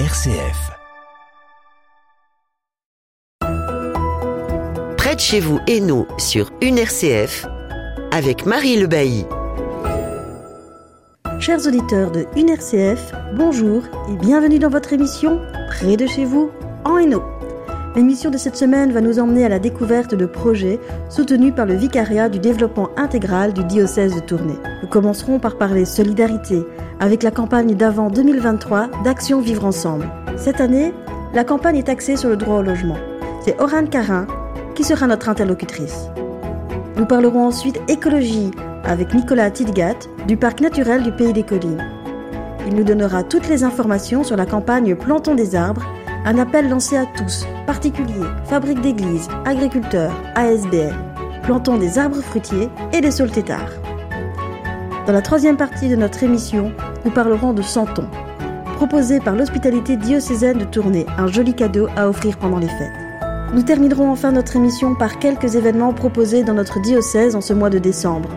RCF. Près de chez vous, Hainaut, sur une RCF, avec Marie Le Bailly. Chers auditeurs de une RCF, bonjour et bienvenue dans votre émission Près de chez vous, en Hainaut. L'émission de cette semaine va nous emmener à la découverte de projets soutenus par le Vicariat du développement intégral du diocèse de Tournai. Nous commencerons par parler solidarité avec la campagne d'avant 2023 d'Action Vivre Ensemble. Cette année, la campagne est axée sur le droit au logement. C'est Oran Carin qui sera notre interlocutrice. Nous parlerons ensuite écologie avec Nicolas Tidgat du parc naturel du Pays des Collines. Il nous donnera toutes les informations sur la campagne Plantons des arbres un appel lancé à tous, particuliers, fabriques d'églises, agriculteurs, ASBL, plantons des arbres fruitiers et des saules têtards. Dans la troisième partie de notre émission, nous parlerons de Santon, proposé par l'hospitalité diocésaine de Tournai, un joli cadeau à offrir pendant les fêtes. Nous terminerons enfin notre émission par quelques événements proposés dans notre diocèse en ce mois de décembre.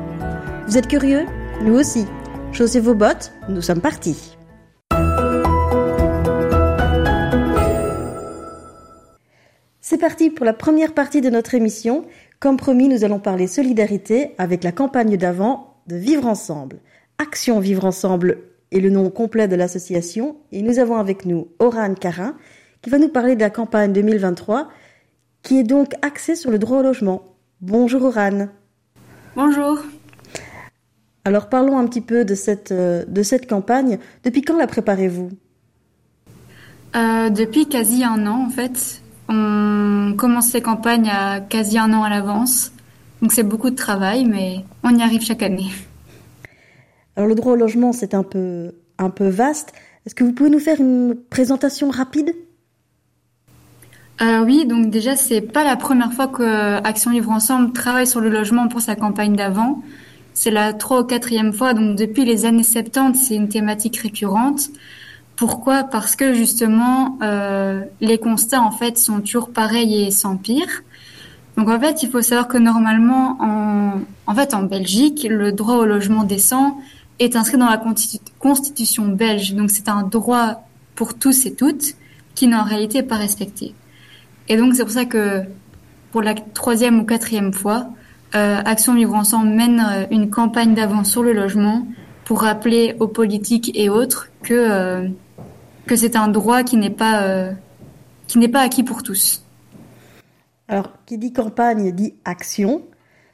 Vous êtes curieux? Nous aussi. Chaussez vos bottes, nous sommes partis. C'est parti pour la première partie de notre émission. Comme promis, nous allons parler solidarité avec la campagne d'avant de Vivre Ensemble. Action Vivre Ensemble est le nom complet de l'association et nous avons avec nous Oran Carin qui va nous parler de la campagne 2023 qui est donc axée sur le droit au logement. Bonjour Oran. Bonjour. Alors parlons un petit peu de cette, euh, de cette campagne. Depuis quand la préparez-vous? Euh, Depuis quasi un an en fait. On commence ces campagnes à quasi un an à l'avance. Donc c'est beaucoup de travail, mais on y arrive chaque année. Alors le droit au logement, c'est un peu, un peu vaste. Est-ce que vous pouvez nous faire une présentation rapide? Euh, Oui, donc déjà, c'est pas la première fois que Action Vivre Ensemble travaille sur le logement pour sa campagne d'avant. C'est la trois ou quatrième fois, donc depuis les années 70, c'est une thématique récurrente. Pourquoi? Parce que justement, euh, les constats en fait sont toujours pareils et sans pire. Donc en fait, il faut savoir que normalement, en, fait, en Belgique, le droit au logement décent est inscrit dans la constitution belge. Donc c'est un droit pour tous et toutes qui n'est en réalité pas respecté. Et donc c'est pour ça que pour la troisième ou quatrième fois, euh, Action Vivre Ensemble mène euh, une campagne d'avance sur le logement pour rappeler aux politiques et autres que que c'est un droit qui n'est pas, euh, qui n'est pas acquis pour tous. Alors, qui dit campagne dit action.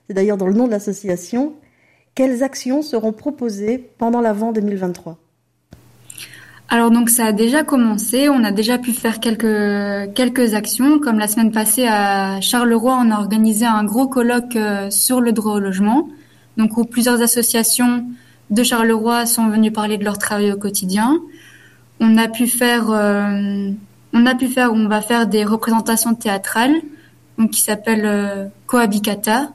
C'est d'ailleurs dans le nom de l'association. Quelles actions seront proposées pendant l'avant 2023 alors donc ça a déjà commencé, on a déjà pu faire quelques quelques actions, comme la semaine passée à Charleroi, on a organisé un gros colloque euh, sur le droit au logement, donc où plusieurs associations de Charleroi sont venues parler de leur travail au quotidien on a pu faire, euh, on a pu faire, on va faire des représentations théâtrales, donc qui s'appelle euh, Cohabicata.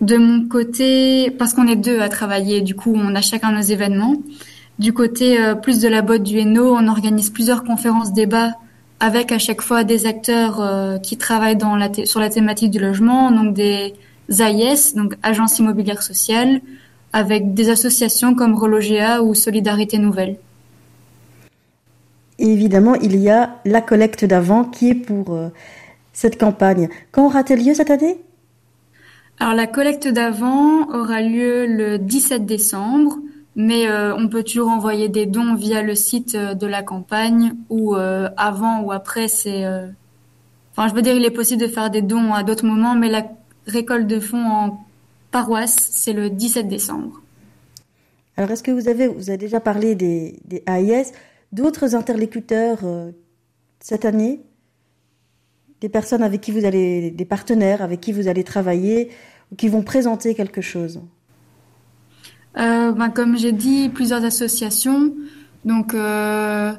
De mon côté, parce qu'on est deux à travailler, du coup, on a chacun nos événements. Du côté euh, plus de la boîte du Hainaut, on organise plusieurs conférences débats avec à chaque fois des acteurs qui travaillent sur la thématique du logement, donc des AIS, donc Agence immobilière sociale, avec des associations comme Relogea ou Solidarité Nouvelle. Et évidemment, il y a la collecte d'avant qui est pour euh, cette campagne. Quand aura-t-elle lieu cette année? Alors la collecte d'avant aura lieu le 17 décembre, mais euh, on peut toujours envoyer des dons via le site euh, de la campagne ou avant ou après. C'est, enfin, je veux dire, il est possible de faire des dons à d'autres moments, mais la récolte de fonds en paroisse, c'est le 17 décembre. Alors, est-ce que vous avez, vous avez déjà parlé des, des AIS d'autres interlocuteurs euh, cette année Des personnes avec qui vous allez, des partenaires avec qui vous allez travailler qui vont présenter quelque chose euh, ben, Comme j'ai dit, plusieurs associations. Donc, euh,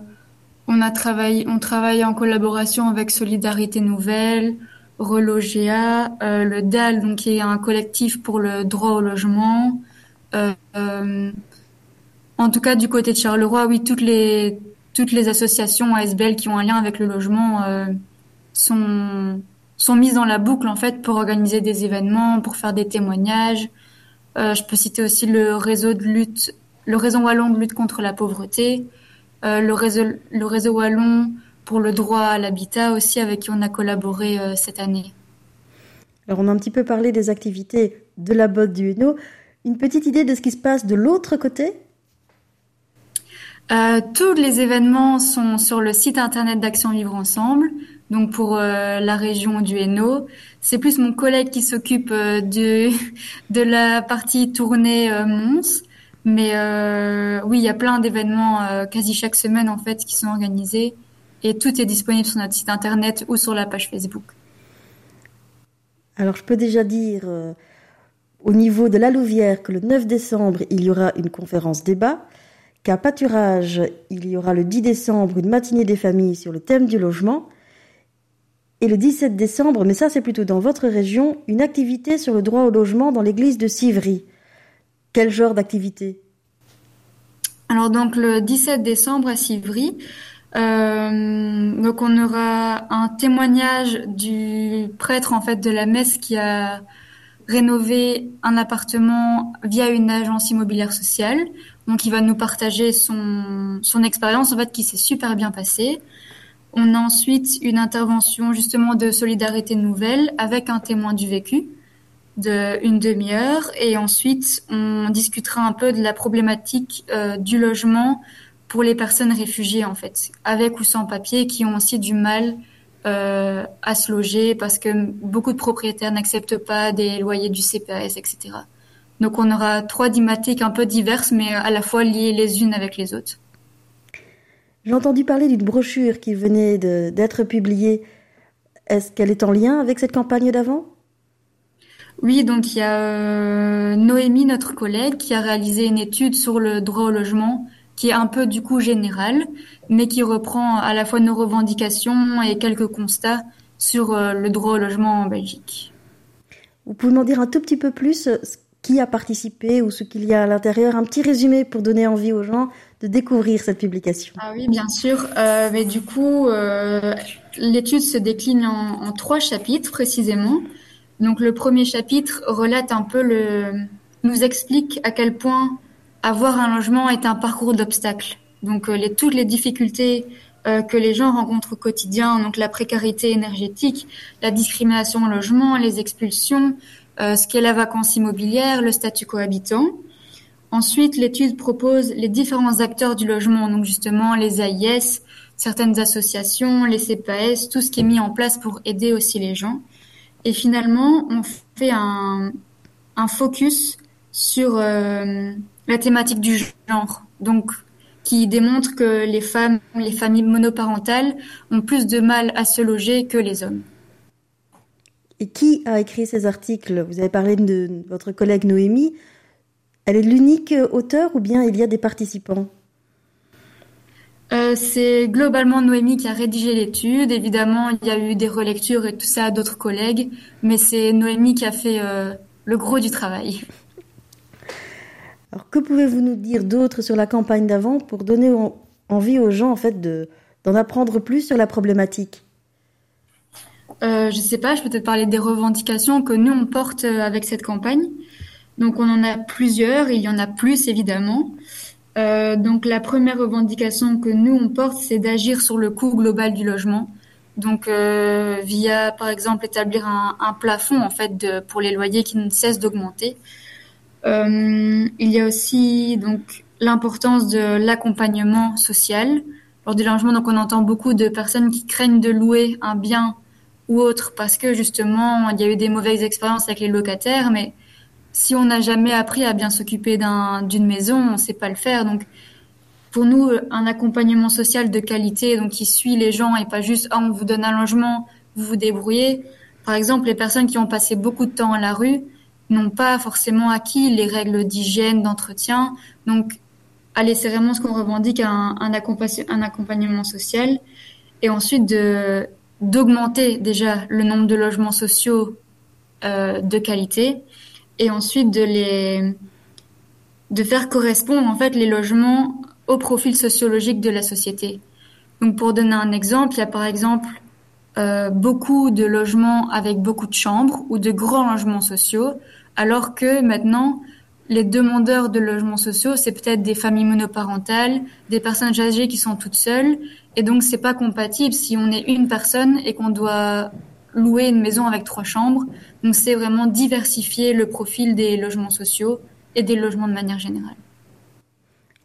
on a travaillé, on travaille en collaboration avec Solidarité Nouvelle, Relogea, le DAL, donc qui est un collectif pour le droit au logement. En tout cas, du côté de Charleroi, oui, toutes les toutes les associations ASBL qui ont un lien avec le logement euh, sont sont mises dans la boucle en fait pour organiser des événements, pour faire des témoignages. Euh, je peux citer aussi le réseau de lutte, le réseau wallon de lutte contre la pauvreté, le réseau le réseau wallon pour le droit à l'habitat aussi avec qui on a collaboré cette année. Alors on a un petit peu parlé des activités de la botte du Hainaut. Une petite idée de ce qui se passe de l'autre côté euh, tous les événements sont sur le site internet d'Action Vivre Ensemble. Donc pour euh, la région du Hainaut, c'est plus mon collègue qui s'occupe euh, de de la partie tournée Mons. Mais oui, il y a plein d'événements quasi chaque semaine en fait qui sont organisés et tout est disponible sur notre site internet ou sur la page Facebook. Alors je peux déjà dire au niveau de la Louvière que le 9 décembre, il y aura une conférence débat qu'à Pâturage, il y aura le 10 décembre une matinée des familles sur le thème du logement. Et le 17 décembre, mais ça c'est plutôt dans votre région, une activité sur le droit au logement dans l'église de Sivry. Quel genre d'activité? Alors donc le 17 décembre à Sivry, euh, donc on aura un témoignage du prêtre en fait de la messe qui a rénové un appartement via une agence immobilière sociale. Donc, il va nous partager son, expérience, en fait, qui s'est super bien passée. On a ensuite une intervention, justement, de solidarité nouvelle avec un témoin du vécu de une demi-heure. Et ensuite, on discutera un peu de la problématique euh, du logement pour les personnes réfugiées, en fait, avec ou sans papier, qui ont aussi du mal euh, à se loger parce que beaucoup de propriétaires n'acceptent pas des loyers du CPAS, etc. Donc on aura trois thématiques un peu diverses, mais à la fois liées les unes avec les autres. J'ai entendu parler d'une brochure qui venait d'être publiée. Est-ce qu'elle est en lien avec cette campagne d'avant? Oui, donc il y a euh, Noémie, notre collègue, qui a réalisé une étude sur le droit au logement, qui est un peu du coup général, mais qui reprend à la fois nos revendications et quelques constats sur euh, le droit au logement en Belgique. Vous pouvez m'en dire un tout petit peu plus qui a participé ou ce qu'il y a à l'intérieur, un petit résumé pour donner envie aux gens de découvrir cette publication. Ah oui, bien sûr. Euh, mais du coup, euh, l'étude se décline en, trois chapitres précisément. Donc le premier chapitre relate un peu le, nous explique à quel point avoir un logement est un parcours d'obstacles. Donc euh, toutes les difficultés que les gens rencontrent au quotidien, donc la précarité énergétique, la discrimination au logement, les expulsions, ce qu'est la vacance immobilière, le statut cohabitant. Ensuite, l'étude propose les différents acteurs du logement, donc justement les AIS, certaines associations, les CPAS, tout ce qui est mis en place pour aider aussi les gens. Et finalement, on fait un, un focus sur euh, la thématique du genre, donc qui démontre que les femmes, les familles monoparentales ont plus de mal à se loger que les hommes. Et qui a écrit ces articles? Vous avez parlé de votre collègue Noémie. Elle est l'unique auteur ou bien il y a des participants? Euh, c'est globalement Noémie qui a rédigé l'étude. Évidemment, il y a eu des relectures et tout ça à d'autres collègues, mais c'est Noémie qui a fait euh, le gros du travail. Alors, que pouvez-vous nous dire d'autre sur la campagne d'avant pour donner envie aux gens en fait d'en apprendre plus sur la problématique? Euh, je sais pas, je peux peut-être parler des revendications que nous on porte euh, avec cette campagne. Donc on en a plusieurs, il y en a plus évidemment. Euh, donc la première revendication que nous on porte, c'est d'agir sur le coût global du logement. Donc euh, via par exemple établir un, un, plafond en fait de, pour les loyers qui ne cessent d'augmenter. Euh, il y a aussi donc l'importance de l'accompagnement social lors du logement. Donc on entend beaucoup de personnes qui craignent de louer un bien ou autre. Parce que justement il y a eu des mauvaises expériences avec les locataires mais si on n'a jamais appris à bien s'occuper d'une maison on ne sait pas le faire. Donc pour nous un accompagnement social de qualité donc qui suit les gens et pas juste ah, on vous donne un logement vous vous débrouillez. Par exemple les personnes qui ont passé beaucoup de temps à la rue n'ont pas forcément acquis les règles d'hygiène d'entretien. Donc allez c'est vraiment ce qu'on revendique un, un accompagnement social. Et ensuite de d'augmenter déjà le nombre de logements sociaux euh, de qualité et ensuite de les de faire correspondre en fait les logements au profil sociologique de la société. Donc pour donner un exemple, il y a par exemple euh, beaucoup de logements avec beaucoup de chambres ou de grands logements sociaux, alors que maintenant les demandeurs de logements sociaux, c'est peut-être des familles monoparentales, des personnes âgées qui sont toutes seules, et donc c'est pas compatible si on est une personne et qu'on doit louer une maison avec trois chambres. Donc c'est vraiment diversifier le profil des logements sociaux et des logements de manière générale.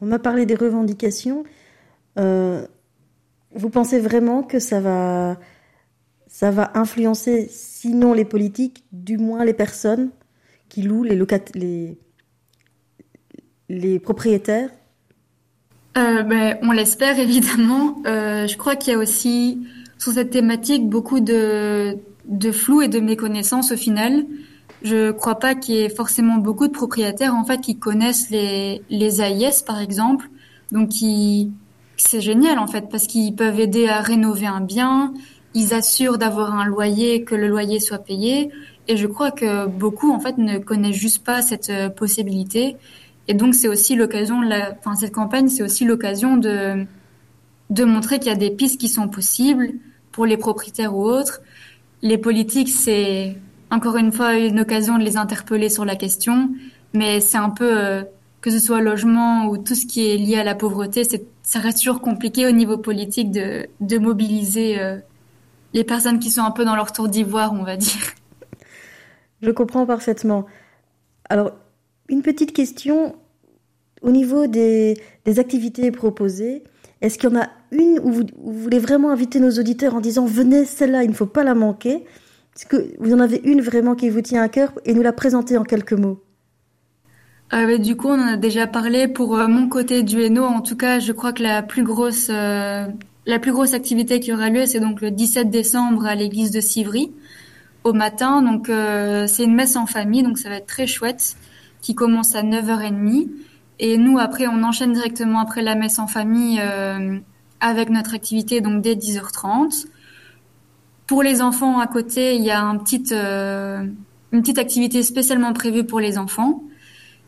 On m'a parlé des revendications. Euh, vous pensez vraiment que ça va, ça va influencer, sinon les politiques, du moins les personnes qui louent, les, les, les propriétaires? Euh, ben, On l'espère évidemment. Euh, je crois qu'il y a aussi sur cette thématique beaucoup de, de flou et de méconnaissance au final. Je crois pas qu'il y ait forcément beaucoup de propriétaires en fait qui connaissent les, les AIS par exemple, donc c'est génial en fait parce qu'ils peuvent aider à rénover un bien, ils assurent d'avoir un loyer, que le loyer soit payé, et je crois que beaucoup en fait ne connaissent juste pas cette euh, possibilité et donc c'est aussi l'occasion, enfin cette campagne, c'est aussi l'occasion de de montrer qu'il y a des pistes qui sont possibles pour les propriétaires ou autres. Les politiques, c'est encore une fois une occasion de les interpeller sur la question, mais c'est un peu euh, que ce soit logement ou tout ce qui est lié à la pauvreté, ça reste toujours compliqué au niveau politique de de mobiliser euh, les personnes qui sont un peu dans leur tour d'ivoire, on va dire. Je comprends parfaitement. Alors, une petite question au niveau des, activités proposées. Est-ce qu'il y en a une où vous, voulez vraiment inviter nos auditeurs en disant venez, celle-là, il ne faut pas la manquer? Est-ce que vous en avez une vraiment qui vous tient à cœur et nous la présenter en quelques mots? Euh, du coup, on en a déjà parlé pour euh, mon côté du Hainaut. En tout cas, je crois que la plus grosse, euh, la plus grosse activité qui aura lieu, c'est donc le 17 décembre à l'église de Civry au matin. Donc, c'est une messe en famille, donc ça va être très chouette qui commence à 9h30. Et nous, après, on enchaîne directement après la messe en famille euh, avec notre activité, donc dès 10h30. Pour les enfants à côté, il y a euh, une petite activité spécialement prévue pour les enfants.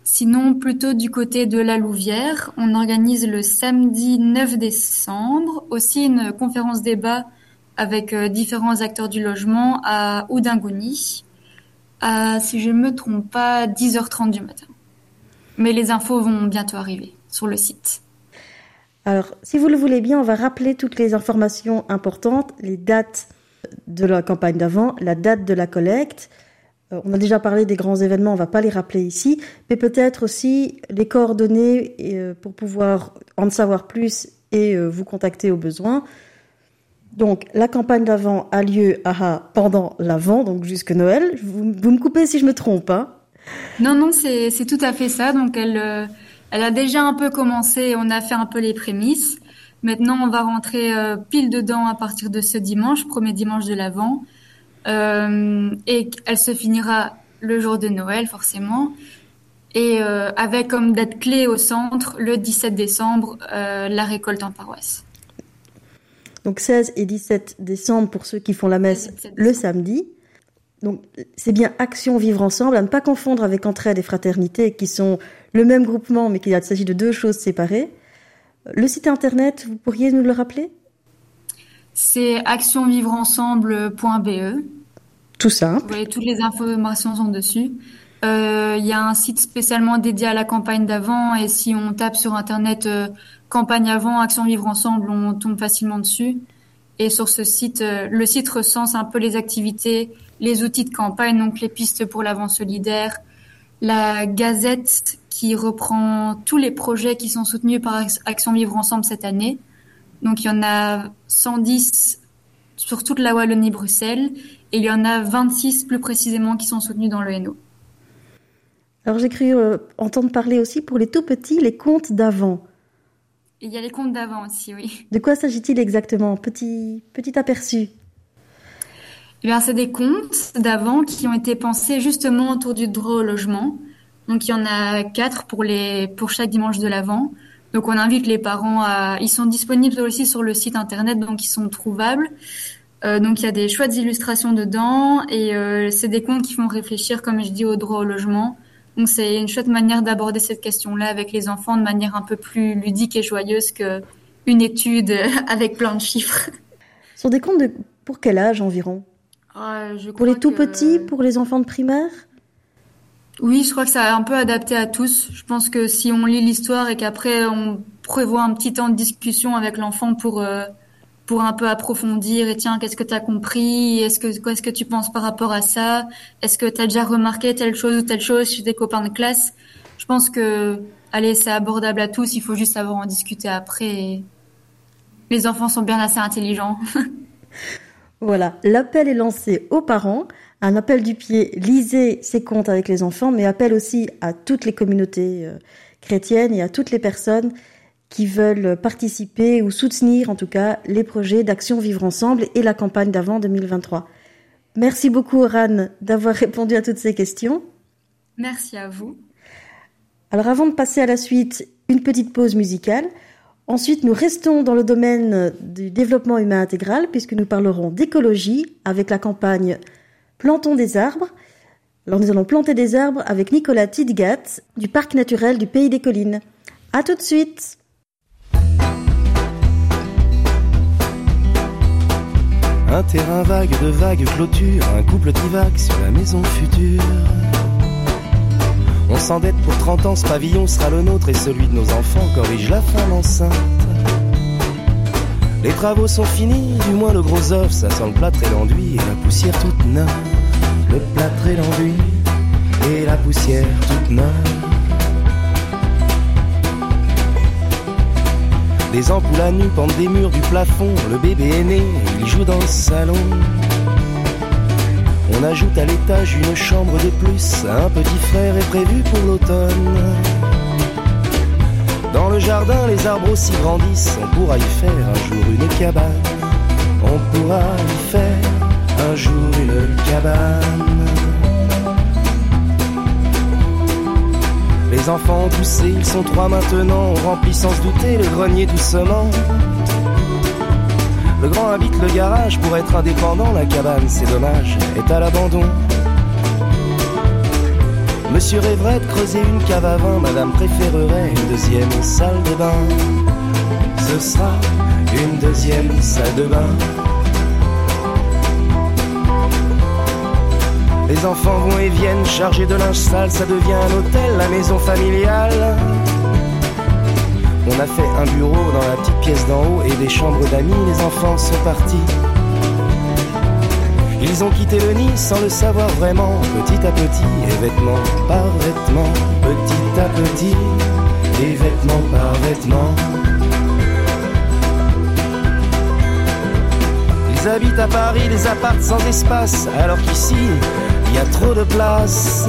Sinon, plutôt du côté de la Louvière, on organise le samedi 9 décembre aussi une conférence débat avec euh, différents acteurs du logement à Oudangouni à, si je ne me trompe pas, 10h30 du matin. Mais les infos vont bientôt arriver sur le site. Alors, si vous le voulez bien, on va rappeler toutes les informations importantes, les dates de la campagne d'avant, la date de la collecte. Euh, on a déjà parlé des grands événements, on ne va pas les rappeler ici, mais peut-être aussi les coordonnées euh, pour pouvoir en savoir plus et euh, vous contacter au besoin. Donc, la campagne d'avant a lieu pendant l'avant, donc jusque Noël. Vous, me coupez si je me trompe, hein Non, non, c'est tout à fait ça. Donc, elle, euh, elle a déjà un peu commencé. On a fait un peu les prémices. Maintenant, on va rentrer euh, pile dedans à partir de ce dimanche, premier dimanche de l'avant. Euh, et elle se finira le jour de Noël, forcément. Et avec comme date clé au centre, le 17 décembre, la récolte en paroisse. Donc 16 et 17 décembre pour ceux qui font la messe le samedi. Donc c'est bien Action Vivre Ensemble, à ne pas confondre avec Entraide et Fraternité qui sont le même groupement mais qu'il s'agit de deux choses séparées. Le site internet, vous pourriez nous le rappeler? C'est actionvivreensemble.be. Tout simple. Vous voyez, toutes les informations sont dessus. Euh, il y a un site spécialement dédié à la campagne d'avant et si on tape sur internet euh, campagne avant, Action Vivre Ensemble, on tombe facilement dessus. Et sur ce site, euh, le site recense un peu les activités, les outils de campagne, donc les pistes pour l'avant solidaire, la gazette qui reprend tous les projets qui sont soutenus par Action Vivre Ensemble cette année. Donc il y en a 110 sur toute la Wallonie-Bruxelles et il y en a 26 plus précisément qui sont soutenus dans le Hainaut. Alors j'ai cru euh, entendre parler aussi pour les tout petits, les comptes d'avant. Il y a les comptes d'avant aussi, oui. De quoi s'agit-il exactement? Petit, petit aperçu. Eh bien, c'est des comptes d'avant qui ont été pensés justement autour du droit au logement. Donc, il y en a quatre pour, les, pour chaque dimanche de l'avant. Donc, on invite les parents à... Ils sont disponibles aussi sur le site internet, donc ils sont trouvables. Euh, donc, il y a des chouettes illustrations dedans et euh, c'est des comptes qui font réfléchir, comme je dis, au droit au logement donc c'est une chouette manière d'aborder cette question-là avec les enfants de manière un peu plus ludique et joyeuse que une étude avec plein de chiffres. Sur des comptes de pour quel âge environ? Ah, Pour les tout petits, pour les enfants de primaire Oui, je crois que ça a un peu adapté à tous. Je pense que si on lit l'histoire et qu'après on prévoit un petit temps de discussion avec l'enfant pour euh, pour un peu approfondir et tiens, qu'est-ce que tu as compris? Est-ce que qu'est-ce que tu penses par rapport à ça? Est-ce que tu as déjà remarqué telle chose ou telle chose chez tes copains de classe? Je pense que allez, c'est abordable à tous, il faut juste savoir en discuter après. Les enfants sont bien assez intelligents. voilà, l'appel est lancé aux parents, un appel du pied, lisez ces contes avec les enfants, mais appel aussi à toutes les communautés euh, chrétiennes et à toutes les personnes qui veulent participer ou soutenir en tout cas les projets d'Action Vivre Ensemble et la campagne d'avant 2023. Merci beaucoup Oran d'avoir répondu à toutes ces questions. Merci à vous. Alors avant de passer à la suite, une petite pause musicale. Ensuite, nous restons dans le domaine du développement humain intégral puisque nous parlerons d'écologie avec la campagne Plantons des arbres. Alors nous allons planter des arbres avec Nicolas Tidgat du parc naturel du Pays des Collines. À tout de suite. Un terrain vague de vagues clôtures, un couple divague sur la maison future. On s'endette pour 30 ans, ce pavillon sera le nôtre et celui de nos enfants corrige la femme enceinte. Les travaux sont finis, du moins le gros œuf, ça sent le plâtre et l'enduit et la poussière toute neuve. Le plâtre et l'enduit et la poussière toute neuve. Des ampoules à nu pendent des murs du plafond. Le bébé est né, il joue dans le salon. On ajoute à l'étage une chambre de plus. Un petit frère est prévu pour l'automne. Dans le jardin, les arbres aussi grandissent. On pourra y faire un jour une cabane. On pourra y faire un jour une cabane. Les enfants ont poussé, ils sont trois maintenant, on sans se douter le grenier doucement. Le grand habite le garage pour être indépendant, la cabane, c'est dommage, est à l'abandon. Monsieur rêverait de creuser une cave à vin, madame préférerait une deuxième salle de bain. Ce sera une deuxième salle de bain. Les enfants vont et viennent chargés de linge sale, ça devient un hôtel, la maison familiale. On a fait un bureau dans la petite pièce d'en haut et des chambres d'amis, les enfants sont partis. Ils ont quitté le nid sans le savoir vraiment, petit à petit, et vêtement par vêtement, petit à petit, et vêtement par vêtement. Ils habitent à Paris des apparts sans espace, alors qu'ici, il y a trop de place.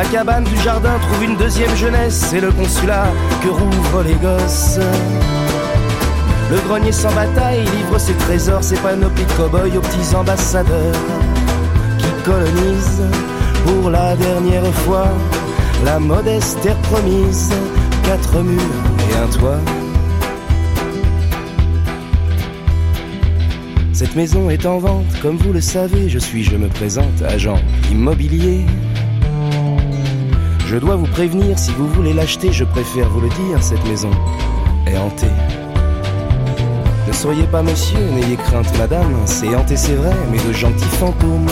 La cabane du jardin trouve une deuxième jeunesse, c'est le consulat que rouvrent les gosses. Le grenier sans bataille livre ses trésors, ses panoplies de cow-boys aux petits ambassadeurs qui colonisent pour la dernière fois la modeste terre promise, quatre murs et un toit. Cette maison est en vente, comme vous le savez, je suis, je me présente, agent immobilier. Je dois vous prévenir, si vous voulez l'acheter, je préfère vous le dire, cette maison est hantée. Ne soyez pas monsieur, n'ayez crainte madame, c'est hanté c'est vrai, mais de gentils fantômes,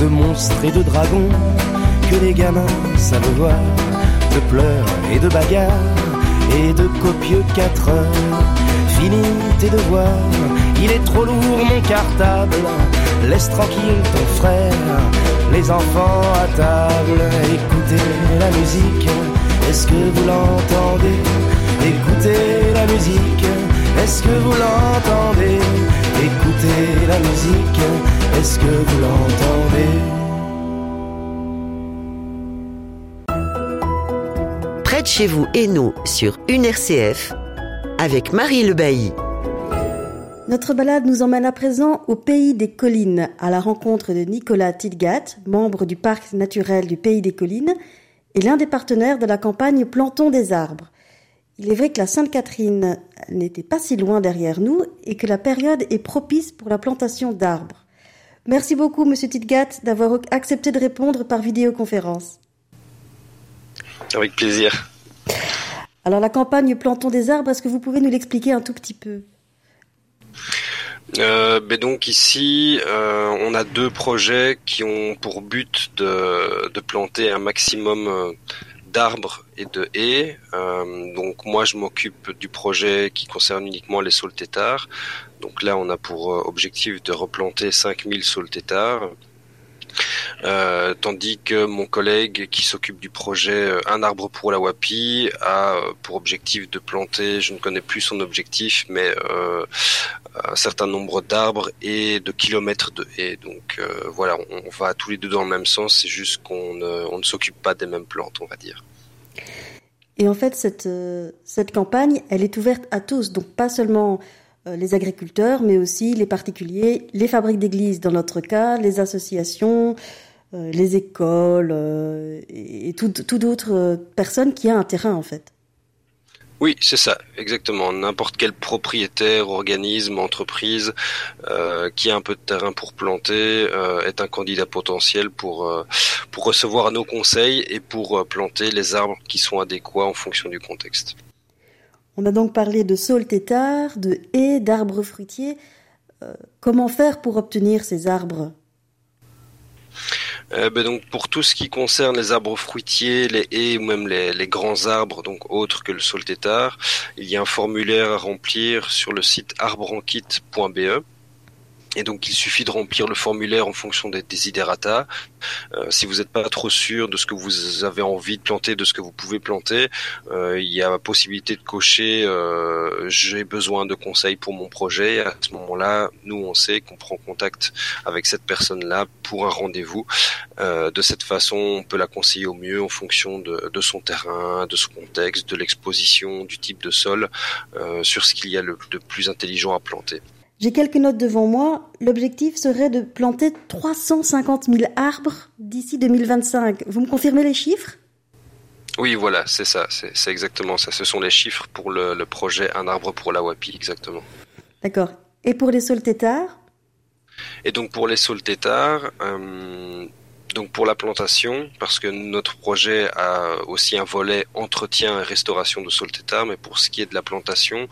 de monstres et de dragons, que les gamins savent voir, de pleurs et de bagarres, et de copieux quatre heures. Fini tes devoirs, il est trop lourd mon cartable, laisse tranquille ton frère, les enfants à table, écoutez la musique, est-ce que vous l'entendez? Écoutez la musique, est-ce que vous l'entendez? Écoutez la musique, est-ce que vous l'entendez? Chez vous et nous sur une RCF avec Marie Le Bailly. Notre balade nous emmène à présent au pays des collines, à la rencontre de Nicolas Tidgat, membre du parc naturel du pays des collines et l'un des partenaires de la campagne Plantons des arbres. Il est vrai que la Sainte-Catherine n'était pas si loin derrière nous et que la période est propice pour la plantation d'arbres. Merci beaucoup, Monsieur Titgat, d'avoir accepté de répondre par vidéoconférence. Avec plaisir. Alors la campagne Plantons des arbres, est-ce que vous pouvez nous l'expliquer un tout petit peu? Euh, ben donc ici, euh, on a deux projets qui ont pour but de, planter un maximum euh, d'arbres et de haies. Donc moi, je m'occupe du projet qui concerne uniquement les saules têtards. Donc là, on a pour objectif de replanter 5000 saules têtards euh, tandis que mon collègue qui s'occupe du projet euh, Un arbre pour la Wapi a euh, pour objectif de planter, je ne connais plus son objectif, mais un certain nombre d'arbres et de kilomètres de haies. Donc voilà, on, va tous les deux dans le même sens, c'est juste qu'on ne, s'occupe pas des mêmes plantes, on va dire. Et en fait, cette, campagne, elle est ouverte à tous, donc pas seulement les agriculteurs, mais aussi les particuliers, les fabriques d'églises dans notre cas, les associations, euh, les écoles euh, et toutes tout d'autres personnes qui ont un terrain en fait. Oui, c'est ça, exactement. N'importe quel propriétaire, organisme, entreprise qui a un peu de terrain pour planter est un candidat potentiel pour pour recevoir nos conseils et pour planter les arbres qui sont adéquats en fonction du contexte. On a donc parlé de saules têtards, de haies, d'arbres fruitiers. Euh, comment faire pour obtenir ces arbres? Euh, ben donc pour tout ce qui concerne les arbres fruitiers, les haies ou même les, grands arbres, donc autres que le saule tétard, il y a un formulaire à remplir sur le site arbrenkit.be et donc il suffit de remplir le formulaire en fonction des desiderata. Euh, si vous n'êtes pas trop sûr de ce que vous avez envie de planter, de ce que vous pouvez planter, euh, il y a la possibilité de cocher euh, j'ai besoin de conseils pour mon projet. À ce moment-là, nous on sait qu'on prend contact avec cette personne-là pour un rendez-vous. de cette façon, on peut la conseiller au mieux en fonction de, son terrain, de son contexte, de l'exposition, du type de sol, sur ce qu'il y a le, de plus intelligent à planter. J'ai quelques notes devant moi. L'objectif serait de planter 350 000 arbres d'ici 2025. Vous me confirmez les chiffres? Oui, voilà, c'est ça. C'est exactement ça. Ce sont les chiffres pour le, projet Un arbre pour la WAPI, exactement. D'accord. Et pour les saules têtards? Et donc pour les saules têtards, euh, donc pour la plantation, parce que notre projet a aussi un volet entretien et restauration de sol tétard, mais pour ce qui est de la plantation,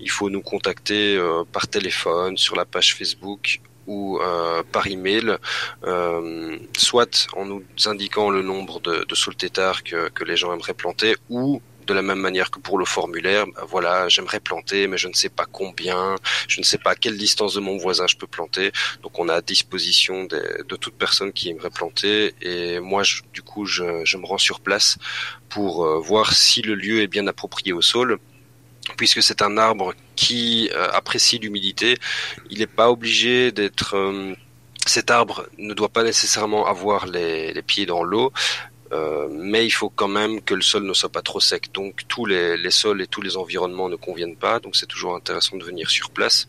il faut nous contacter euh, par téléphone, sur la page Facebook ou euh, par email, euh, soit en nous indiquant le nombre de, de que, que les gens aimeraient planter, ou de la même manière que pour le formulaire, bah, voilà, j'aimerais planter, mais je ne sais pas combien, je ne sais pas à quelle distance de mon voisin je peux planter. Donc on a à disposition de toute personne qui aimerait planter. Et moi, du coup, je, me rends sur place pour euh, voir si le lieu est bien approprié au sol puisque c'est un arbre qui euh, apprécie l'humidité, il n'est pas obligé d'être euh, cet arbre ne doit pas nécessairement avoir les pieds dans l'eau, euh, mais il faut quand même que le sol ne soit pas trop sec. Donc tous les, sols et tous les environnements ne conviennent pas. Donc c'est toujours intéressant de venir sur place.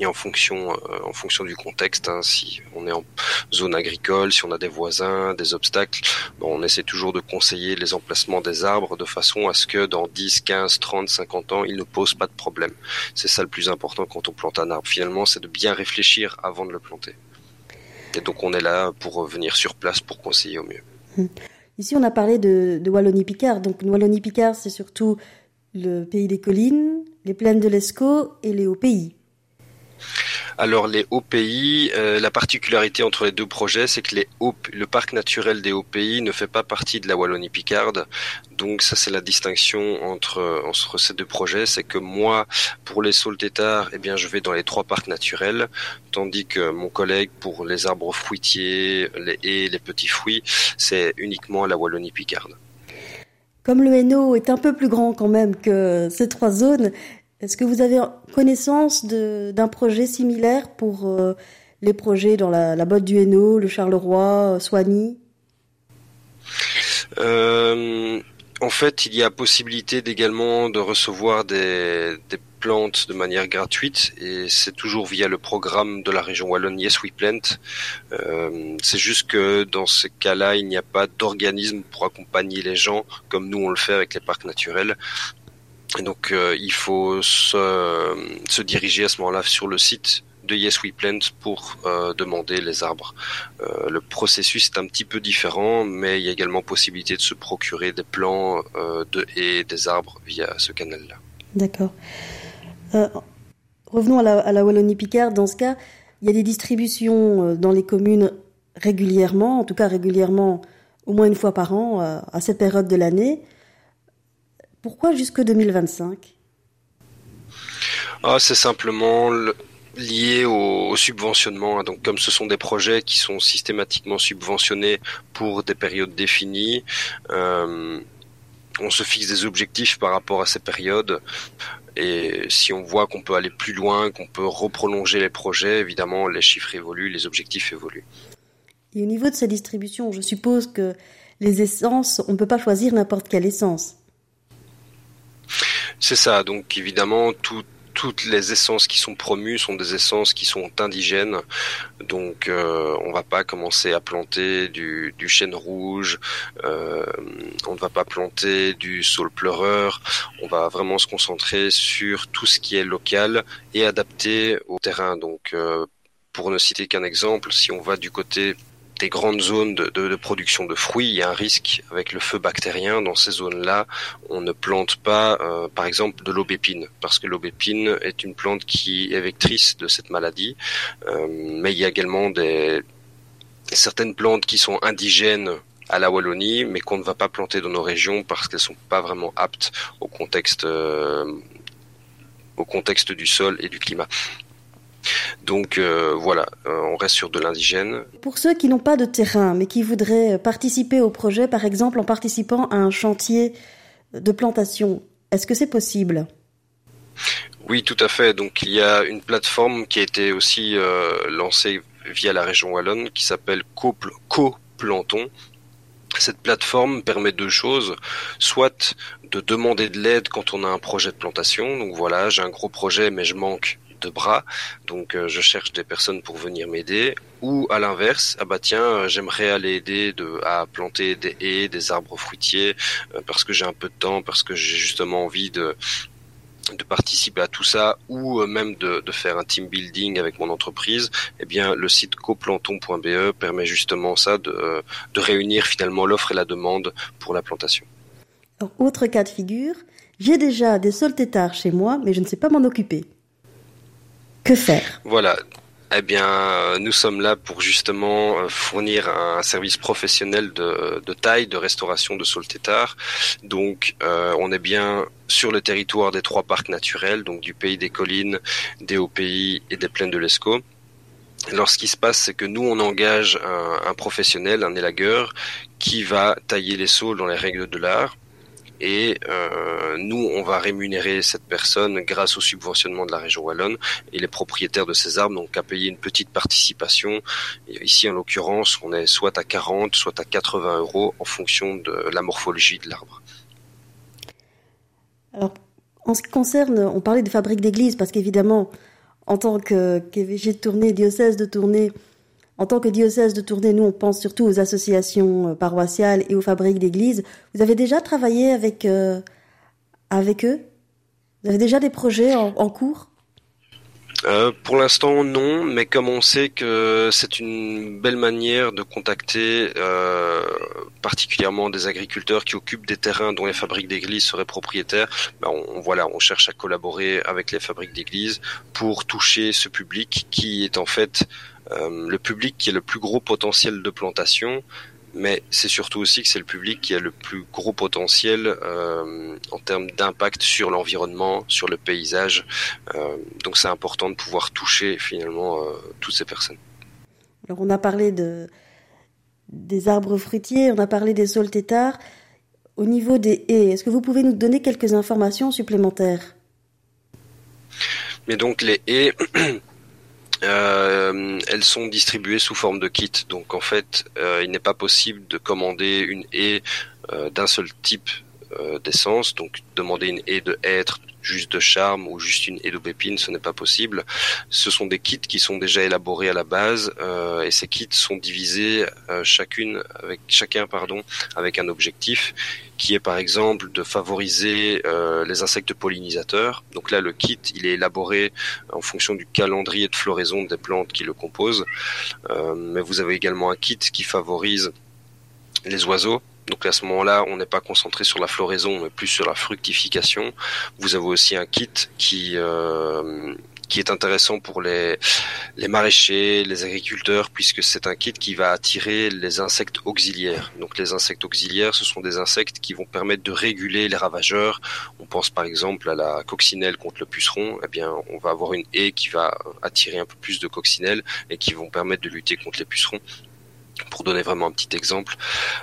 Et en fonction, euh, en fonction du contexte, hein, si on est en zone agricole, si on a des voisins, des obstacles, on essaie toujours de conseiller les emplacements des arbres de façon à ce que dans 10, 15, 30, 50 ans, ils ne posent pas de problème. C'est ça le plus important quand on plante un arbre. Finalement, c'est de bien réfléchir avant de le planter. Et donc on est là pour venir sur place pour conseiller au mieux. Ici, on a parlé de, Wallonie-Picard. Donc, Wallonie-Picard, c'est surtout le pays des collines, les plaines de l'Escaut et les hauts pays. Alors les pays, euh, la particularité entre les deux projets, c'est que les le parc naturel des hauts pays ne fait pas partie de la Wallonie-Picarde. Donc ça c'est la distinction entre entre ces deux projets, c'est que moi pour les saules têtards, eh bien je vais dans les trois parcs naturels, tandis que mon collègue pour les arbres fruitiers, les haies, les petits fruits, c'est uniquement la Wallonie-Picarde. Comme le Hainaut est un peu plus grand quand même que ces trois zones, est-ce que vous avez connaissance d'un projet similaire pour euh, les projets dans la, botte du Hainaut, le Charleroi, Soigny euh, En fait, il y a possibilité également de recevoir des, plantes de manière gratuite et c'est toujours via le programme de la région wallonne Yes We Plant. Euh, c'est juste que dans ces cas-là, il n'y a pas d'organisme pour accompagner les gens comme nous on le fait avec les parcs naturels. Et donc il faut se, se diriger à ce moment-là sur le site de Yes We Plant pour euh, demander les arbres. Euh, le processus est un petit peu différent, mais il y a également possibilité de se procurer des plants euh, de haies, des arbres via ce canal-là. D'accord. revenons à la, Wallonie-Picard. Dans ce cas, il y a des distributions dans les communes régulièrement, en tout cas régulièrement au moins une fois par an à cette période de l'année. Pourquoi jusque 2025 ah, C'est simplement le, lié au, subventionnement. Hein. Donc, comme ce sont des projets qui sont systématiquement subventionnés pour des périodes définies, euh, on se fixe des objectifs par rapport à ces périodes. Et si on voit qu'on peut aller plus loin, qu'on peut reprolonger les projets, évidemment, les chiffres évoluent, les objectifs évoluent. Et au niveau de sa distribution, je suppose que les essences, on ne peut pas choisir n'importe quelle essence. C'est ça. Donc évidemment, tout, toutes les essences qui sont promues sont des essences qui sont indigènes. Donc euh, on va pas commencer à planter du, du chêne rouge, euh, on ne va pas planter du saule pleureur, on va vraiment se concentrer sur tout ce qui est local et adapté au terrain. Donc euh, pour ne citer qu'un exemple, si on va du côté des grandes zones de, production de fruits, il y a un risque avec le feu bactérien. Dans ces zones-là, on ne plante pas, euh, par exemple, de l'aubépine, parce que l'aubépine est une plante qui est vectrice de cette maladie. Euh, mais il y a également des certaines plantes qui sont indigènes à la Wallonie, mais qu'on ne va pas planter dans nos régions parce qu'elles sont pas vraiment aptes au contexte euh, au contexte du sol et du climat. Donc euh, voilà, euh, on reste sur de l'indigène. Pour ceux qui n'ont pas de terrain, mais qui voudraient participer au projet, par exemple en participant à un chantier de plantation, est-ce que c'est possible? Oui, tout à fait. Donc il y a une plateforme qui a été aussi euh, lancée via la région wallonne qui s'appelle Co-Planton. Cette plateforme permet deux choses, soit de demander de l'aide quand on a un projet de plantation. Donc voilà, j'ai un gros projet mais je manque de bras, donc euh, je cherche des personnes pour venir m'aider. Ou à l'inverse, ah bah tiens, euh, j'aimerais aller aider de, à planter des haies, des arbres fruitiers, euh, parce que j'ai un peu de temps, parce que j'ai justement envie de de participer à tout ça ou même de, faire un team building avec mon entreprise, eh bien le site coplanton.be permet justement ça de, de réunir finalement l'offre et la demande pour la plantation. autre cas de figure, j'ai déjà des soltétards chez moi, mais je ne sais pas m'en occuper. Faire Voilà. Eh bien, nous sommes là pour justement euh, fournir un service professionnel de, taille, de restauration de sol tétard. Donc, euh, on est bien sur le territoire des trois parcs naturels, donc du pays des collines, des hauts pays et des plaines de l'Escaut. Alors, ce qui se passe, c'est que nous, on engage un, un professionnel, un élagueur, qui va tailler les saules dans les règles de l'art et euh, nous, on va rémunérer cette personne grâce au subventionnement de la région wallonne et les propriétaires de ces arbres n'ont qu'à payer une petite participation. ici, en l'occurrence, on est soit à 40, soit à 80 euros en fonction de la morphologie de l'arbre. Alors, en ce qui concerne, on parlait de fabrique d'église parce qu'évidemment, en tant qu'évêché de tournée, diocèse de tournée, en tant que diocèse de Tournai, nous, on pense surtout aux associations euh, paroissiales et aux fabriques d'églises. Vous avez déjà travaillé avec, euh, avec eux? Vous avez déjà des projets en, cours? Euh, pour l'instant non, mais comme on sait que c'est une belle manière de contacter particulièrement des agriculteurs qui occupent des terrains dont les fabriques d'églises seraient propriétaires, ben on, voilà, on cherche à collaborer avec les fabriques d'églises pour toucher ce public qui est en fait le public qui a le plus gros potentiel de plantation, mais c'est surtout aussi que c'est le public qui a le plus gros potentiel euh, en termes d'impact sur l'environnement, sur le paysage. Euh, donc c'est important de pouvoir toucher finalement toutes ces personnes. Alors on a parlé de des arbres fruitiers, on a parlé des saules têtards. Au niveau des haies, est-ce que vous pouvez nous donner quelques informations supplémentaires? Mais donc les haies, Euh, elles sont distribuées sous forme de kit. Donc en fait, euh, il n'est pas possible de commander une haie euh, d'un seul type d'essence. Donc demander une haie de hêtre juste de charme ou juste une haie d'aubépine, ce n'est pas possible. Ce sont des kits qui sont déjà élaborés à la base et ces kits sont divisés chacune avec chacun pardon avec un objectif qui est par exemple de favoriser euh, les insectes pollinisateurs. Donc là, le kit, il est élaboré en fonction du calendrier de floraison des plantes qui le composent. Euh, mais vous avez également un kit qui favorise les oiseaux. Donc à ce moment-là, on n'est pas concentré sur la floraison, mais plus sur la fructification. Vous avez aussi un kit qui euh, qui est intéressant pour les, les maraîchers, les agriculteurs, puisque c'est un kit qui va attirer les insectes auxiliaires. Donc les insectes auxiliaires, ce sont des insectes qui vont permettre de réguler les ravageurs. On pense par exemple à la coccinelle contre le puceron. Eh bien, on va avoir une haie qui va attirer un peu plus de coccinelles et qui vont permettre de lutter contre les pucerons pour donner vraiment un petit exemple.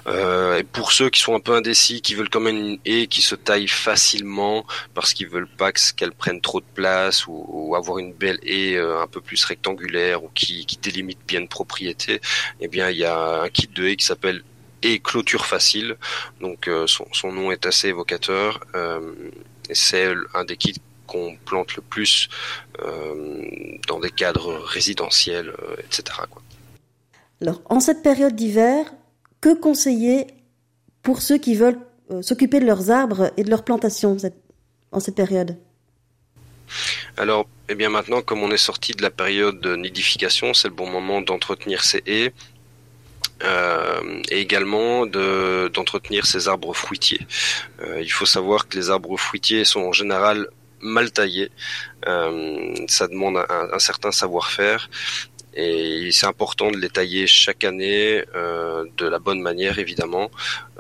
Euh, et pour ceux qui sont un peu indécis, qui veulent quand même une haie qui se taille facilement parce qu'ils veulent pas qu'elle prenne trop de place ou, avoir une belle haie euh, un peu plus rectangulaire ou qui, qui délimite bien une propriété, eh bien il y a un kit de haie qui s'appelle haie clôture facile. Donc euh, son, son, nom est assez évocateur. Euh, c'est un des kits qu'on plante le plus euh, dans des cadres résidentiels, etc. Quoi. Alors, en cette période d'hiver, que conseiller pour ceux qui veulent euh, s'occuper de leurs arbres et de leurs plantations en cette période? Alors, eh bien maintenant, comme on est sorti de la période de nidification, c'est le bon moment d'entretenir ces haies. Euh, et également d'entretenir ces arbres fruitiers. Euh, il faut savoir que les arbres fruitiers sont en général mal taillés. ça demande un certain savoir-faire et c'est important de les tailler chaque année euh, de la bonne manière évidemment,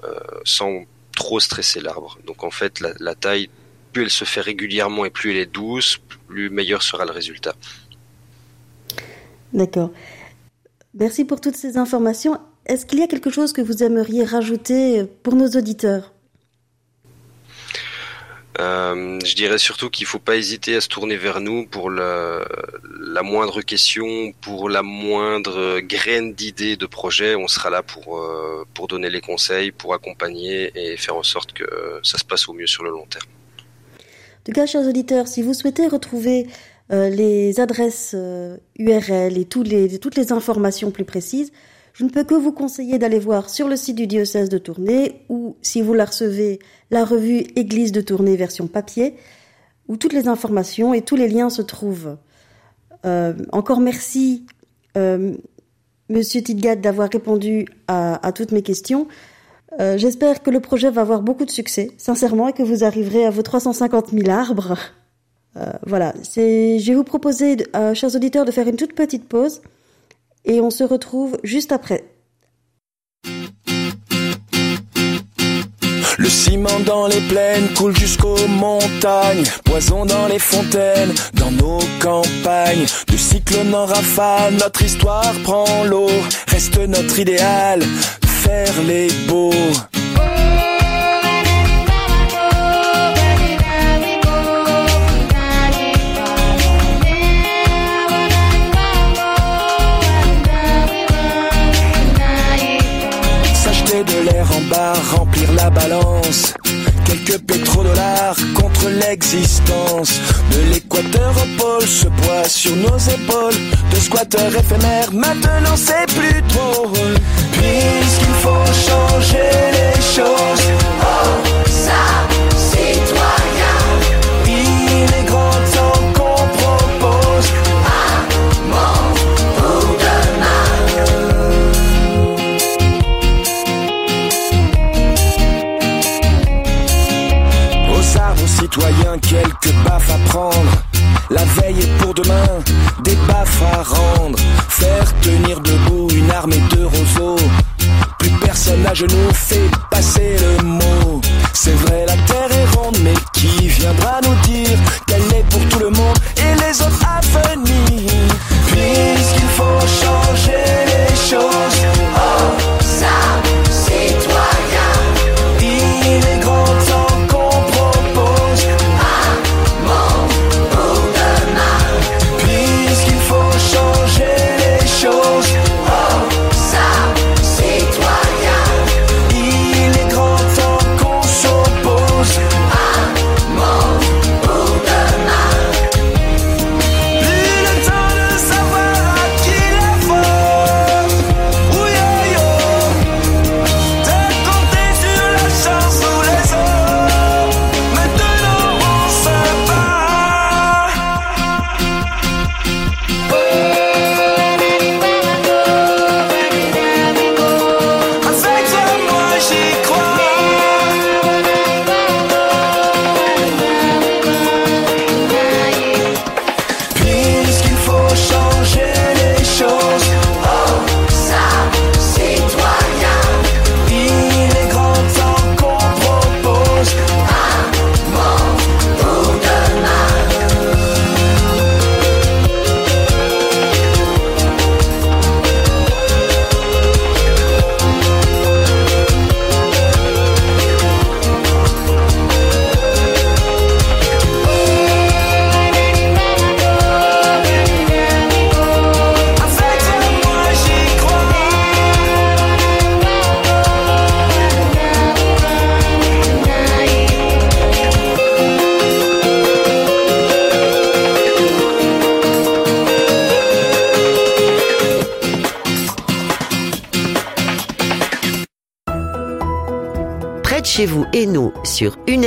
euh, sans trop stresser l'arbre. Donc en fait, la, taille, plus elle se fait régulièrement et plus elle est douce, plus meilleur sera le résultat. D'accord. Merci pour toutes ces informations. Est-ce qu'il y a quelque chose que vous aimeriez rajouter pour nos auditeurs? Euh, je dirais surtout qu'il ne faut pas hésiter à se tourner vers nous pour la, moindre question, pour la moindre graine d'idée de projet. On sera là pour, euh, pour donner les conseils, pour accompagner et faire en sorte que ça se passe au mieux sur le long terme. En tout cas, chers auditeurs, si vous souhaitez retrouver euh, les adresses URL et toutes les informations plus précises, je ne peux que vous conseiller d'aller voir sur le site du diocèse de Tournai ou, si vous la recevez, la revue Église de Tournai version papier, où toutes les informations et tous les liens se trouvent. Euh, encore merci, euh, Monsieur Tidgat, d'avoir répondu à, toutes mes questions. Euh, j'espère que le projet va avoir beaucoup de succès, sincèrement, et que vous arriverez à vos 350 000 arbres. voilà, je vais vous proposer, chers auditeurs, de faire une toute petite pause et on se retrouve juste après. Le ciment dans les plaines coule jusqu'aux montagnes, poison dans les fontaines, dans nos campagnes. De cyclone en rafale, notre histoire prend l'eau, reste notre idéal, faire les beaux. La balance. Quelques pétrodollars contre l'existence. De l'équateur au pôle, ce poids sur nos épaules. De squatteurs éphémères, maintenant c'est plus drôle. Puisqu'il faut changer les choses. Oh, La veille est pour demain, des baffes à rendre. Faire tenir debout une armée de roseaux. Plus personne à genoux fait passer le mot.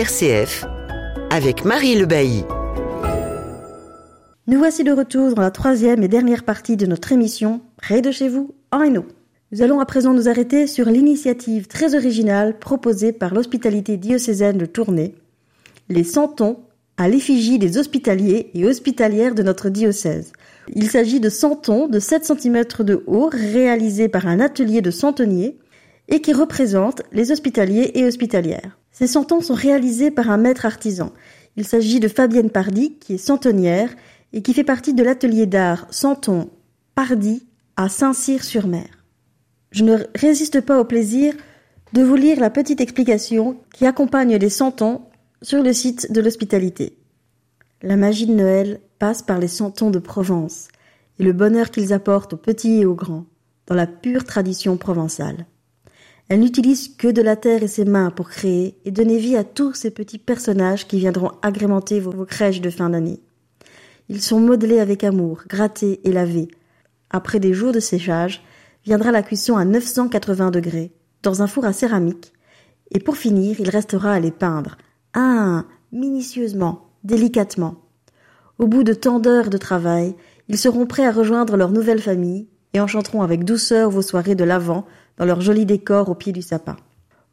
RCF avec Marie Le Bailly. Nous voici de retour dans la troisième et dernière partie de notre émission Près de chez vous en Hainaut. Nous allons à présent nous arrêter sur l'initiative très originale proposée par l'hospitalité diocésaine de Tournai, les santons à l'effigie des hospitaliers et hospitalières de notre diocèse. Il s'agit de santons de 7 cm de haut réalisés par un atelier de santonniers et qui représentent les hospitaliers et hospitalières. Ces santons sont réalisés par un maître artisan. Il s'agit de Fabienne Pardy, qui est santonnière et qui fait partie de l'atelier d'art Santon Pardy à Saint-Cyr-sur-Mer. Je ne résiste pas au plaisir de vous lire la petite explication qui accompagne les santons sur le site de l'hospitalité. La magie de Noël passe par les santons de Provence et le bonheur qu'ils apportent aux petits et aux grands, dans la pure tradition provençale. Elle n'utilise que de la terre et ses mains pour créer et donner vie à tous ces petits personnages qui viendront agrémenter vos, crèches de fin d'année. Ils sont modelés avec amour, grattés et lavés. Après des jours de séchage, viendra la cuisson à 980 degrés, dans un four à céramique, et pour finir, il restera à les peindre, un, minutieusement, délicatement. Au bout de tant d'heures de travail, ils seront prêts à rejoindre leur nouvelle famille et enchanteront avec douceur vos soirées de l'Avent dans leur joli décor au pied du sapin.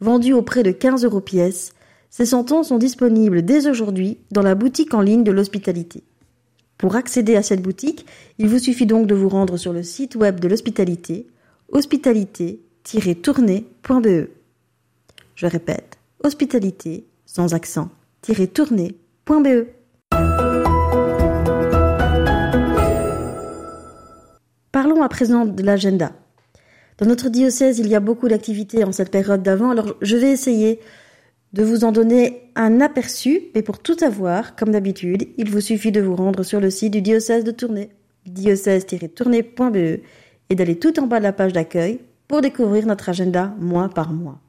Vendus au prix de 15 euros pièce, ces santons sont disponibles dès aujourd'hui dans la boutique en ligne de l'hospitalité. Pour accéder à cette boutique, il vous suffit donc de vous rendre sur le site web de l'hospitalité, hospitalité-tournée.be. Je répète, hospitalité, sans accent, tournée.be. Parlons à présent de l'agenda. Dans notre diocèse, il y a beaucoup d'activités en cette période d'avant, alors je vais essayer de vous en donner un aperçu, mais pour tout avoir, comme d'habitude, il vous suffit de vous rendre sur le site du diocèse de Tournai, diocèse-tournai.be, et d'aller tout en bas de la page d'accueil pour découvrir notre agenda mois par mois.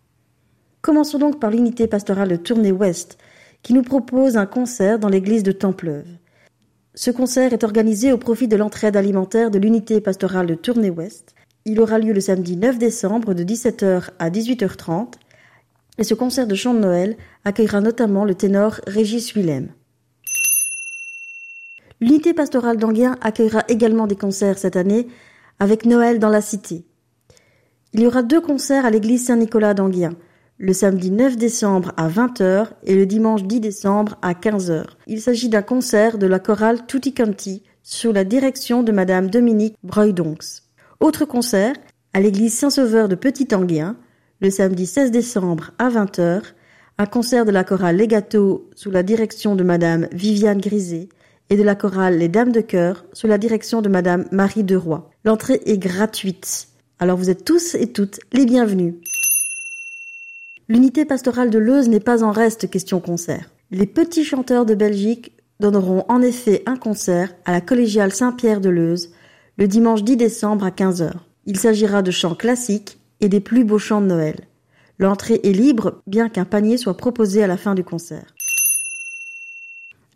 Commençons donc par l'unité pastorale de Tournai Ouest, qui nous propose un concert dans l'église de Templeuve. Ce concert est organisé au profit de l'entraide alimentaire de l'unité pastorale de Tournai Ouest, il aura lieu le samedi 9 décembre de 17h à 18h30 et ce concert de chant de Noël accueillera notamment le ténor Régis Willem. L'unité pastorale d'Anguien accueillera également des concerts cette année avec Noël dans la cité. Il y aura deux concerts à l'église Saint-Nicolas d'Anguien, le samedi 9 décembre à 20h et le dimanche 10 décembre à 15h. Il s'agit d'un concert de la chorale Tutti Canti sous la direction de madame Dominique Broydonx. Autre concert à l'église Saint-Sauveur de Petit-Anguien, le samedi 16 décembre à 20h, un concert de la chorale Legato sous la direction de madame Viviane Griset et de la chorale Les Dames de Cœur sous la direction de madame Marie Deroy. L'entrée est gratuite. Alors vous êtes tous et toutes les bienvenus. L'unité pastorale de Leuze n'est pas en reste question concert. Les petits chanteurs de Belgique donneront en effet un concert à la collégiale Saint-Pierre de Leuze le dimanche 10 décembre à 15h. Il s'agira de chants classiques et des plus beaux chants de Noël. L'entrée est libre, bien qu'un panier soit proposé à la fin du concert.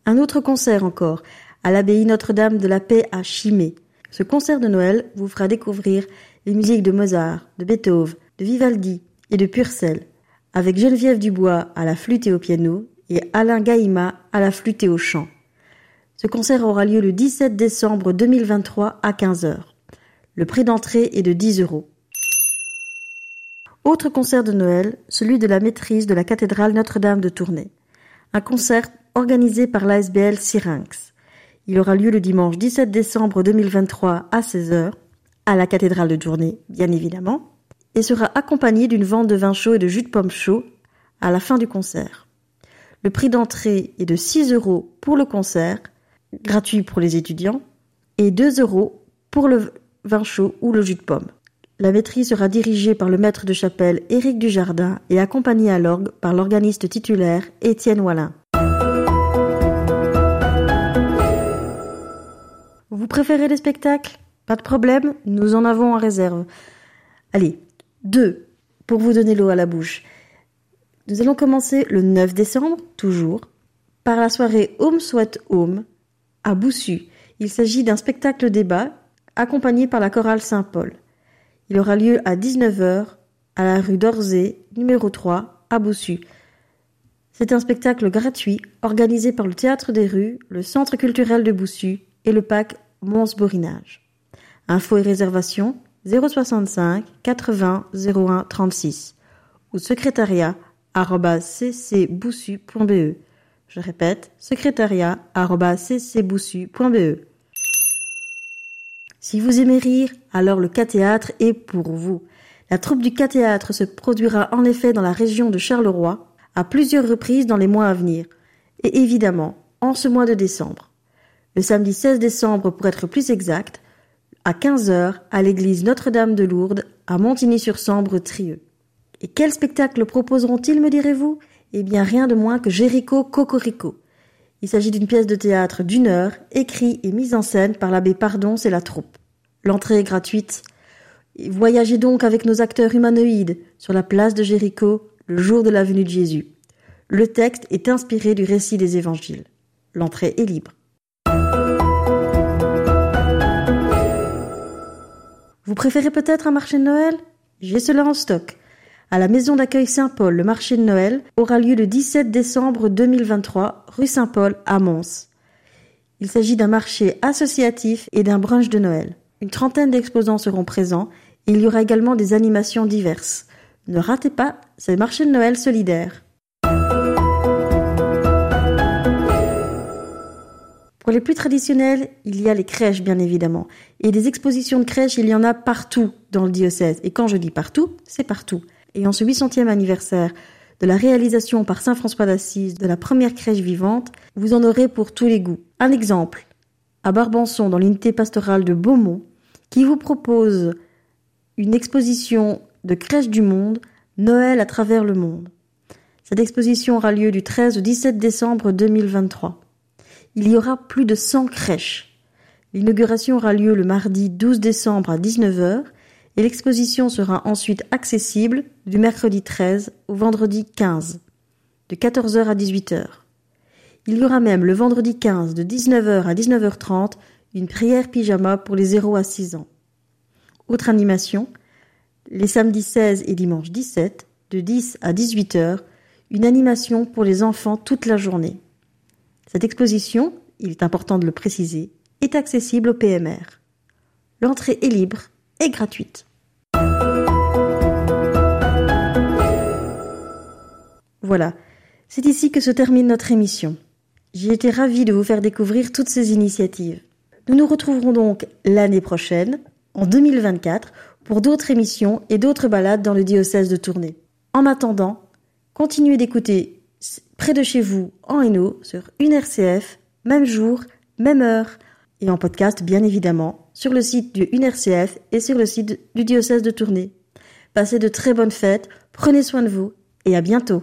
Un autre concert encore, à l'abbaye Notre-Dame de la Paix à Chimay. Ce concert de Noël vous fera découvrir les musiques de Mozart, de Beethoven, de Vivaldi et de Purcell, avec Geneviève Dubois à la flûte et au piano et Alain Gaïma à la flûte et au chant. Ce concert aura lieu le 17 décembre 2023 à 15h. Le prix d'entrée est de 10 euros. Autre concert de Noël, celui de la maîtrise de la cathédrale Notre-Dame de Tournai. Un concert organisé par l'ASBL Syrinx. Il aura lieu le dimanche 17 décembre 2023 à 16h, à la cathédrale de Tournai, bien évidemment, et sera accompagné d'une vente de vin chaud et de jus de pomme chaud à la fin du concert. Le prix d'entrée est de 6 euros pour le concert gratuit pour les étudiants, et 2 euros pour le vin chaud ou le jus de pomme. La maîtrise sera dirigée par le maître de chapelle Éric Dujardin et accompagnée à l'orgue par l'organiste titulaire Étienne Wallin. Vous préférez les spectacles? Pas de problème, nous en avons en réserve. Allez, deux, pour vous donner l'eau à la bouche. Nous allons commencer le 9 décembre, toujours, par la soirée Home Sweat Home, à Boussu. Il s'agit d'un spectacle débat accompagné par la chorale Saint-Paul. Il aura lieu à 19h à la rue d'Orzay, numéro 3, à Boussu. C'est un spectacle gratuit organisé par le Théâtre des Rues, le Centre culturel de Boussu et le PAC Mons Borinage. Infos et réservations 065 80 01 36 ou secrétariat ccboussu.be. Je répète, secrétariat ccboussu.be. Si vous aimez rire, alors le K-Théâtre est pour vous. La troupe du K-Théâtre se produira en effet dans la région de Charleroi à plusieurs reprises dans les mois à venir, et évidemment en ce mois de décembre. Le samedi 16 décembre pour être plus exact, à 15h à l'église Notre-Dame de Lourdes à Montigny-sur-Sambre, Trieux. Et quel spectacle proposeront-ils, me direz-vous? Eh bien rien de moins que Jéricho Cocorico. Il s'agit d'une pièce de théâtre d'une heure, écrite et mise en scène par l'abbé Pardon et la troupe. L'entrée est gratuite. Voyagez donc avec nos acteurs humanoïdes sur la place de Jéricho le jour de la venue de Jésus. Le texte est inspiré du récit des évangiles. L'entrée est libre. Vous préférez peut-être un marché de Noël? J'ai cela en stock. À la maison d'accueil Saint-Paul, le marché de Noël aura lieu le 17 décembre 2023, rue Saint-Paul, à Mons. Il s'agit d'un marché associatif et d'un brunch de Noël. Une trentaine d'exposants seront présents et il y aura également des animations diverses. Ne ratez pas ce marché de Noël solidaire. Pour les plus traditionnels, il y a les crèches, bien évidemment. Et des expositions de crèches, il y en a partout dans le diocèse. Et quand je dis partout, c'est partout. Et en ce 800e anniversaire de la réalisation par Saint François d'Assise de la première crèche vivante, vous en aurez pour tous les goûts. Un exemple, à Barbançon, dans l'unité pastorale de Beaumont, qui vous propose une exposition de crèche du monde, Noël à travers le monde. Cette exposition aura lieu du 13 au 17 décembre 2023 il y aura plus de 100 crèches. L'inauguration aura lieu le mardi 12 décembre à 19h et l'exposition sera ensuite accessible du mercredi 13 au vendredi 15, de 14h à 18h. Il y aura même le vendredi 15 de 19h à 19h30 une prière pyjama pour les 0 à 6 ans. Autre animation, les samedis 16 et dimanche 17, de 10 à 18h, une animation pour les enfants toute la journée. Cette exposition, il est important de le préciser, est accessible au PMR. L'entrée est libre et gratuite. Voilà, c'est ici que se termine notre émission. J'ai été ravie de vous faire découvrir toutes ces initiatives. Nous nous retrouverons donc l'année prochaine, en 2024, pour d'autres émissions et d'autres balades dans le diocèse de Tournai. En attendant, continuez d'écouter près de chez vous en Hainaut sur une RCF, même jour, même heure, et en podcast bien évidemment, sur le site du UNRCF et sur le site du diocèse de Tournai. Passez de très bonnes fêtes, prenez soin de vous et à bientôt.